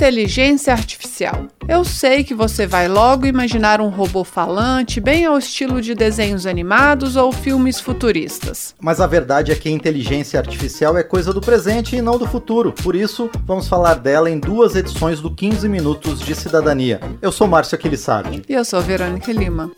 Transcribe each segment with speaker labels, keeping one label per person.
Speaker 1: Inteligência artificial. Eu sei que você vai logo imaginar um robô falante, bem ao estilo de desenhos animados ou filmes futuristas.
Speaker 2: Mas a verdade é que a inteligência artificial é coisa do presente e não do futuro. Por isso, vamos falar dela em duas edições do 15 Minutos de Cidadania. Eu sou Márcio Aquilissardi.
Speaker 1: E eu sou Verônica Lima.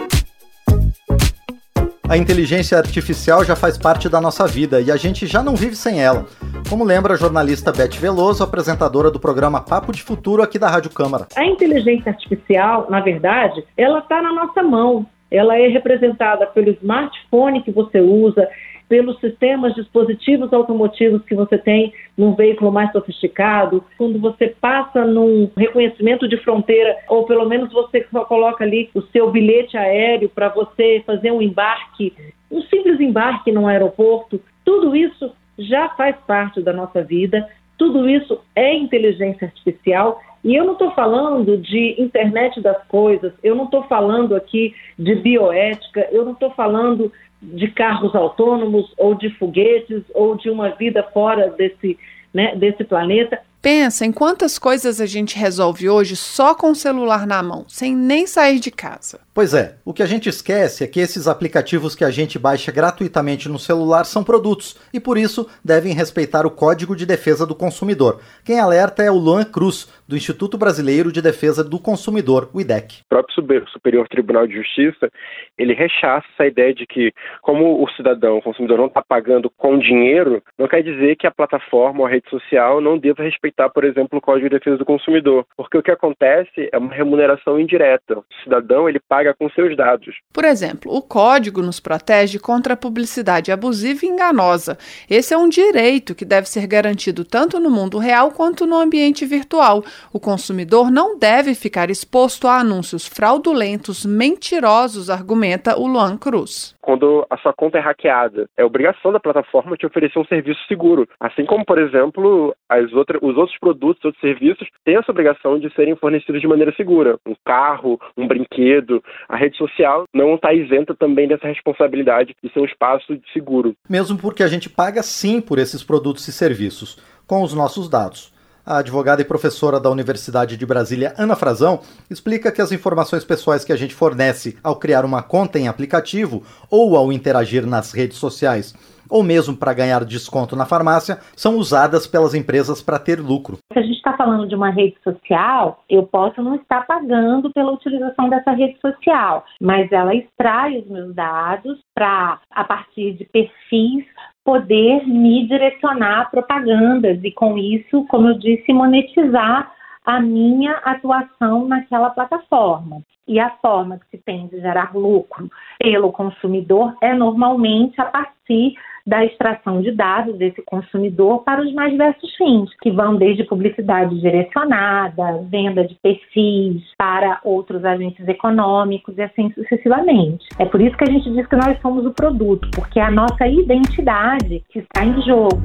Speaker 2: A inteligência artificial já faz parte da nossa vida e a gente já não vive sem ela. Como lembra a jornalista Beth Veloso, apresentadora do programa Papo de Futuro aqui da Rádio Câmara.
Speaker 3: A inteligência artificial, na verdade, ela está na nossa mão. Ela é representada pelo smartphone que você usa, pelos sistemas, dispositivos automotivos que você tem num veículo mais sofisticado, quando você passa num reconhecimento de fronteira, ou pelo menos você só coloca ali o seu bilhete aéreo para você fazer um embarque, um simples embarque num aeroporto, tudo isso já faz parte da nossa vida, tudo isso é inteligência artificial. E eu não estou falando de internet das coisas, eu não estou falando aqui de bioética, eu não estou falando de carros autônomos ou de foguetes ou de uma vida fora desse, né, desse planeta.
Speaker 1: Pensa em quantas coisas a gente resolve hoje só com o celular na mão, sem nem sair de casa.
Speaker 2: Pois é, o que a gente esquece é que esses aplicativos que a gente baixa gratuitamente no celular são produtos e por isso devem respeitar o Código de Defesa do Consumidor. Quem alerta é o Luan Cruz, do Instituto Brasileiro de Defesa do Consumidor, o IDEC.
Speaker 4: O próprio Superior Tribunal de Justiça, ele rechaça essa ideia de que, como o cidadão, o consumidor não está pagando com dinheiro, não quer dizer que a plataforma ou a rede social não deva respeitar, por exemplo, o Código de Defesa do Consumidor. Porque o que acontece é uma remuneração indireta. O cidadão, ele paga com seus dados.
Speaker 1: Por exemplo, o código nos protege contra a publicidade abusiva e enganosa. Esse é um direito que deve ser garantido tanto no mundo real quanto no ambiente virtual. O consumidor não deve ficar exposto a anúncios fraudulentos, mentirosos, argumenta o Luan Cruz.
Speaker 4: Quando a sua conta é hackeada, é obrigação da plataforma te oferecer um serviço seguro. Assim como, por exemplo, as outras, os outros produtos, outros serviços têm essa obrigação de serem fornecidos de maneira segura. Um carro, um brinquedo, a rede social não está isenta também dessa responsabilidade de ser um espaço seguro.
Speaker 2: Mesmo porque a gente paga sim por esses produtos e serviços, com os nossos dados. A advogada e professora da Universidade de Brasília, Ana Frazão, explica que as informações pessoais que a gente fornece ao criar uma conta em aplicativo ou ao interagir nas redes sociais ou mesmo para ganhar desconto na farmácia, são usadas pelas empresas para ter lucro.
Speaker 3: Se a gente está falando de uma rede social, eu posso não estar pagando pela utilização dessa rede social, mas ela extrai os meus dados para, a partir de perfis, poder me direcionar a propagandas e, com isso, como eu disse, monetizar a minha atuação naquela plataforma. E a forma que se tem de gerar lucro pelo consumidor é normalmente a partir da extração de dados desse consumidor para os mais diversos fins, que vão desde publicidade direcionada, venda de perfis para outros agentes econômicos e assim sucessivamente. É por isso que a gente diz que nós somos o produto, porque é a nossa identidade que está em jogo.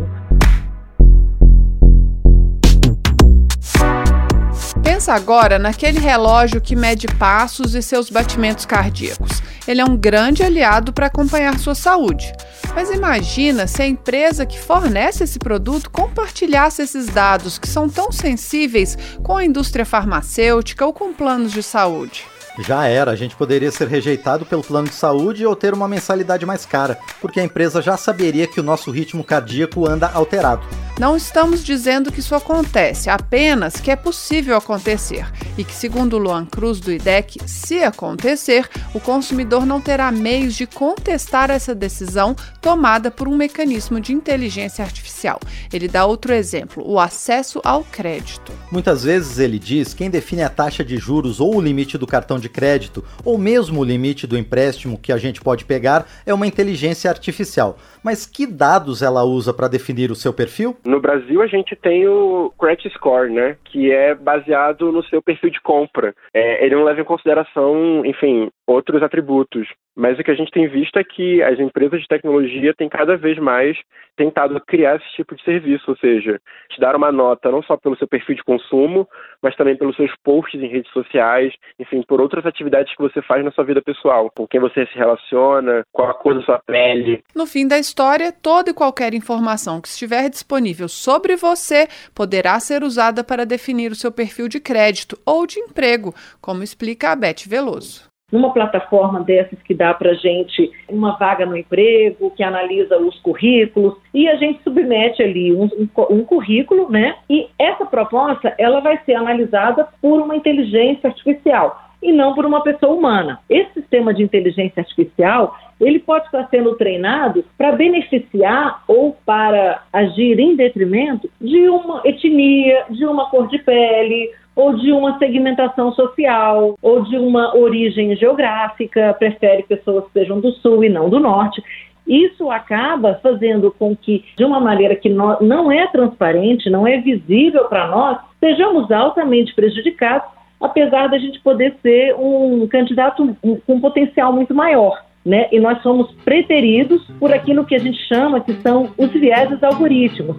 Speaker 1: Pensa agora naquele relógio que mede passos e seus batimentos cardíacos. Ele é um grande aliado para acompanhar sua saúde. Mas imagina se a empresa que fornece esse produto compartilhasse esses dados que são tão sensíveis com a indústria farmacêutica ou com planos de saúde.
Speaker 2: Já era, a gente poderia ser rejeitado pelo plano de saúde ou ter uma mensalidade mais cara, porque a empresa já saberia que o nosso ritmo cardíaco anda alterado.
Speaker 1: Não estamos dizendo que isso acontece, apenas que é possível acontecer e que, segundo Luan Cruz do IDEC, se acontecer, o consumidor não terá meios de contestar essa decisão tomada por um mecanismo de inteligência artificial. Ele dá outro exemplo: o acesso ao crédito.
Speaker 2: Muitas vezes ele diz quem define a taxa de juros ou o limite do cartão de crédito, ou mesmo o limite do empréstimo que a gente pode pegar, é uma inteligência artificial. Mas que dados ela usa para definir o seu perfil?
Speaker 4: No Brasil, a gente tem o Credit Score, né? Que é baseado no seu perfil de compra. É, ele não leva em consideração, enfim, outros atributos. Mas o que a gente tem visto é que as empresas de tecnologia têm cada vez mais tentado criar esse tipo de serviço, ou seja, te dar uma nota não só pelo seu perfil de consumo, mas também pelos seus posts em redes sociais, enfim, por outras atividades que você faz na sua vida pessoal, com quem você se relaciona, qual a cor da sua pele.
Speaker 1: No fim da história, toda e qualquer informação que estiver disponível sobre você poderá ser usada para definir o seu perfil de crédito ou de emprego, como explica a Beth Veloso
Speaker 3: numa plataforma dessas que dá para gente uma vaga no emprego, que analisa os currículos e a gente submete ali um, um, um, currículo, né? E essa proposta ela vai ser analisada por uma inteligência artificial e não por uma pessoa humana. Esse sistema de inteligência artificial ele pode estar sendo treinado para beneficiar ou para agir em detrimento de uma etnia, de uma cor de pele ou de uma segmentação social, ou de uma origem geográfica, prefere pessoas que sejam do sul e não do norte. Isso acaba fazendo com que, de uma maneira que não é transparente, não é visível para nós, sejamos altamente prejudicados, apesar da gente poder ser um candidato com potencial muito maior. Né? E nós somos preteridos por aquilo que a gente chama que são os vieses algoritmos.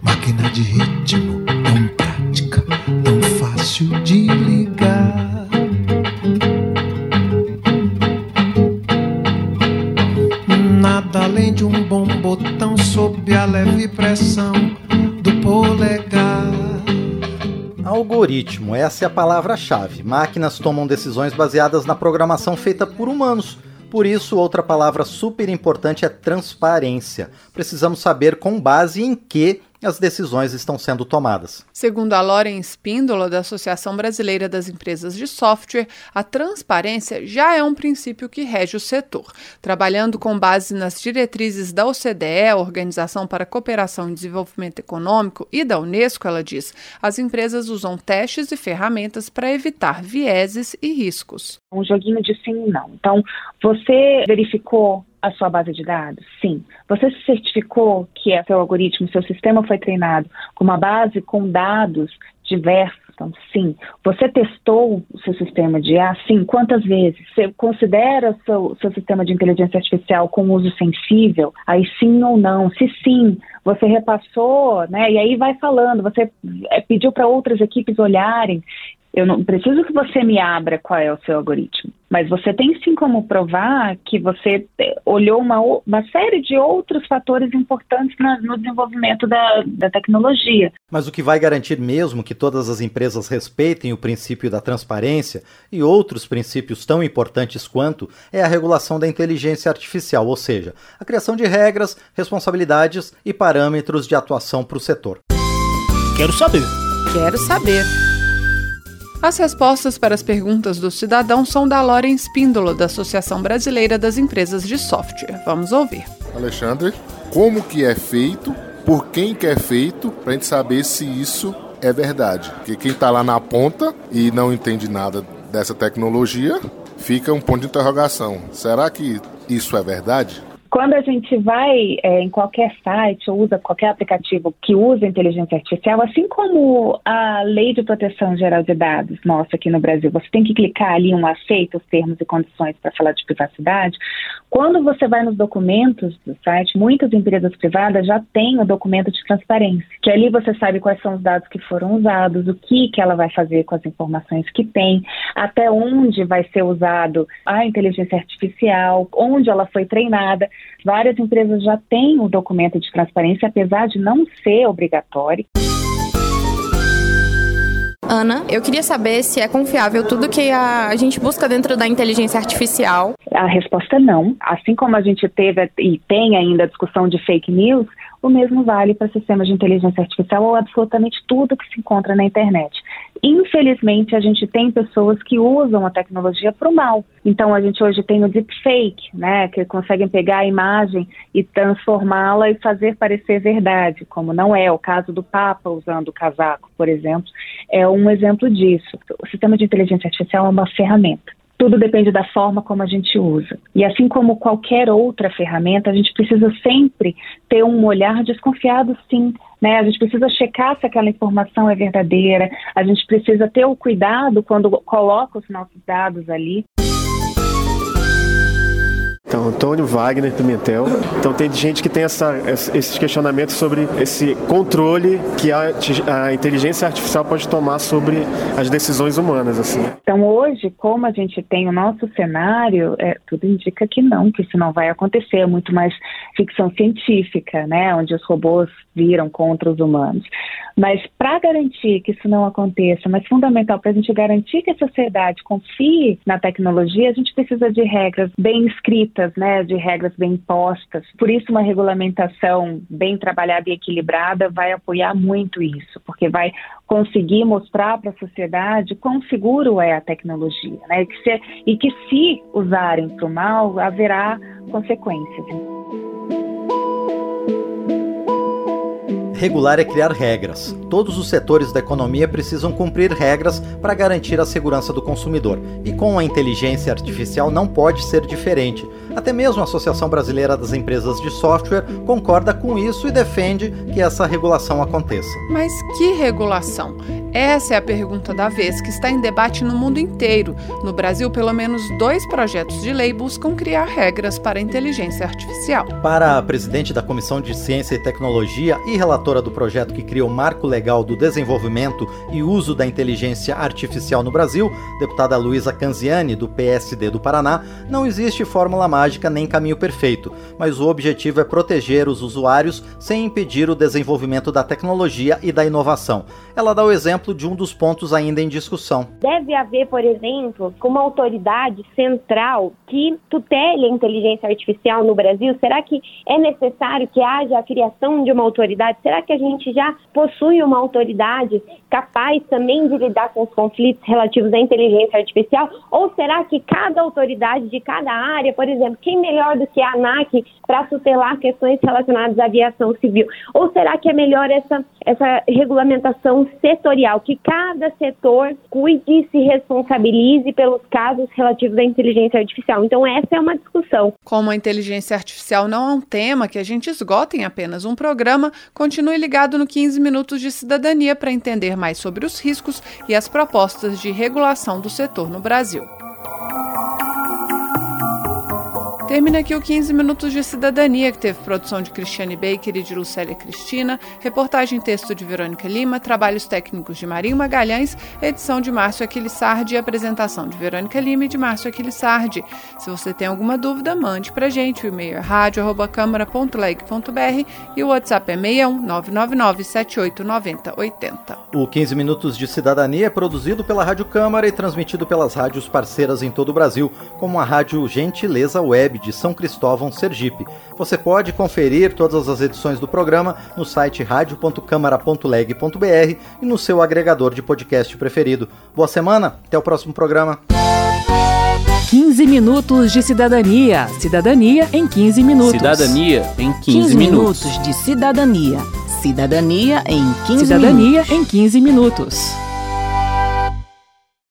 Speaker 5: Máquina de ritmo
Speaker 2: Algoritmo, essa é a palavra-chave. Máquinas tomam decisões baseadas na programação feita por humanos. Por isso, outra palavra super importante é transparência. Precisamos saber com base em que as decisões estão sendo tomadas.
Speaker 1: Segundo a Loren Spíndola, da Associação Brasileira das Empresas de Software, a transparência já é um princípio que rege o setor. Trabalhando com base nas diretrizes da OCDE, Organização para a Cooperação e Desenvolvimento Econômico, e da Unesco, ela diz, as empresas usam testes e ferramentas para evitar vieses e riscos.
Speaker 6: Um joguinho de sim e não. Então, você verificou a sua base de dados? Sim. Você se certificou que é seu algoritmo, seu sistema foi treinado com uma base com dados diversos? Então, sim. Você testou o seu sistema de IA? Sim. Quantas vezes? Você considera seu, seu sistema de inteligência artificial com uso sensível? Aí sim ou não? Se sim, você repassou, né? E aí vai falando, você é, pediu para outras equipes olharem. Eu não preciso que você me abra qual é o seu algoritmo, mas você tem sim como provar que você eh, olhou uma, uma série de outros fatores importantes na, no desenvolvimento da, da tecnologia.
Speaker 2: Mas o que vai garantir mesmo que todas as empresas respeitem o princípio da transparência e outros princípios tão importantes quanto é a regulação da inteligência artificial, ou seja, a criação de regras, responsabilidades e parâmetros de atuação para o setor.
Speaker 7: Quero saber.
Speaker 1: Quero saber. As respostas para as perguntas do cidadão são da Loren Spíndola, da Associação Brasileira das Empresas de Software. Vamos ouvir.
Speaker 8: Alexandre, como que é feito, por quem que é feito, para a gente saber se isso é verdade. Porque quem está lá na ponta e não entende nada dessa tecnologia, fica um ponto de interrogação. Será que isso é verdade?
Speaker 6: Quando a gente vai é, em qualquer site ou usa qualquer aplicativo que usa inteligência artificial, assim como a Lei de Proteção Geral de Dados nossa aqui no Brasil, você tem que clicar ali um aceito os termos e condições para falar de privacidade. Quando você vai nos documentos do site, muitas empresas privadas já têm o documento de transparência, que ali você sabe quais são os dados que foram usados, o que, que ela vai fazer com as informações que tem, até onde vai ser usado a inteligência artificial, onde ela foi treinada. Várias empresas já têm o documento de transparência, apesar de não ser obrigatório.
Speaker 9: Ana, eu queria saber se é confiável tudo que a, gente busca dentro da inteligência artificial.
Speaker 6: A resposta é não. Assim como a gente teve e tem ainda a discussão de fake news, o mesmo vale para sistemas de inteligência artificial ou absolutamente tudo que se encontra na internet. Infelizmente, a gente tem pessoas que usam a tecnologia para o mal. Então, a gente hoje tem o deepfake, né, que conseguem pegar a imagem e transformá-la e fazer parecer verdade, como não é o caso do Papa usando o casaco, por exemplo, é um exemplo disso. O sistema de inteligência artificial é uma ferramenta. Tudo depende da forma como a gente usa. E assim como qualquer outra ferramenta, a gente precisa sempre ter um olhar desconfiado, sim. Né? A gente precisa checar se aquela informação é verdadeira, a gente precisa ter o cuidado quando coloca os nossos dados ali.
Speaker 10: Então, Antônio Wagner Pimentel. Então, tem gente que tem essa, esses questionamentos sobre esse controle que a, a inteligência artificial pode tomar sobre as decisões humanas. Assim.
Speaker 6: Então, hoje, como a gente tem o nosso cenário, é, tudo indica que não, que isso não vai acontecer. É muito mais ficção científica, né? Onde os robôs viram contra os humanos. Mas para garantir que isso não aconteça, mas fundamental para a gente garantir que a sociedade confie na tecnologia, a gente precisa de regras bem escritas, né, de regras bem postas. Por isso, uma regulamentação bem trabalhada e equilibrada vai apoiar muito isso, porque vai conseguir mostrar para a sociedade quão seguro é a tecnologia, né, e que se, e que se usarem para o mal, haverá consequências.
Speaker 2: Regular é criar regras. Todos os setores da economia precisam cumprir regras para garantir a segurança do consumidor. E com a inteligência artificial não pode ser diferente. Até mesmo a Associação Brasileira das Empresas de Software concorda com isso e defende que essa regulação aconteça.
Speaker 1: Mas que regulação? Essa é a pergunta da vez que está em debate no mundo inteiro. No Brasil, pelo menos dois projetos de lei buscam criar regras para a inteligência artificial.
Speaker 2: Para a presidente da Comissão de Ciência e Tecnologia e relatora do projeto que cria o Marco Legal do Desenvolvimento e Uso da Inteligência Artificial no Brasil, deputada Luísa Canziani, do PSD do Paraná, não existe fórmula mágica nem caminho perfeito, mas o objetivo é proteger os usuários sem impedir o desenvolvimento da tecnologia e da inovação. Ela dá o exemplo de um dos pontos ainda em discussão.
Speaker 11: Deve haver, por exemplo, uma autoridade central que tutele a inteligência artificial no Brasil. Será que é necessário que haja a criação de uma autoridade? Será que a gente já possui uma autoridade capaz também de lidar com os conflitos relativos à inteligência artificial? Ou será que cada autoridade de cada área, por exemplo, quem melhor do que a ANAC para tutelar questões relacionadas à aviação civil? Ou será que é melhor essa, essa regulamentação setorial, que cada setor cuide e se responsabilize pelos casos relativos à inteligência artificial. Então, essa é uma discussão.
Speaker 1: Como a inteligência artificial não é um tema que a gente esgota em apenas um programa, continue ligado no 15 Minutos de Cidadania para entender mais sobre os riscos e as propostas de regulação do setor no Brasil. Termina aqui o 15 Minutos de Cidadania, que teve produção de Cristiane Baker e de Lucélia Cristina, reportagem e texto de Verônica Lima, trabalhos técnicos de Marinho Magalhães, edição de Márcio Aquilissardi e apresentação de Verônica Lima e de Márcio Aquilissardi. Se você tem alguma dúvida, mande pra gente. O e-mail é rádio.câmara.leg.br e o WhatsApp é 61 999 789080.
Speaker 2: O 15 Minutos de Cidadania é produzido pela Rádio Câmara e transmitido pelas rádios parceiras em todo o Brasil, como a Rádio Gentileza Web de São Cristóvão, Sergipe. Você pode conferir todas as edições do programa no site radio.câmara.leg.br e no seu agregador de podcast preferido. Boa semana, até o próximo programa.
Speaker 12: 15 minutos de cidadania. Cidadania em 15 minutos.
Speaker 7: Cidadania em 15,
Speaker 12: 15
Speaker 7: minutos.
Speaker 12: minutos de cidadania. Cidadania em 15 Cidadania minutos. em 15 minutos.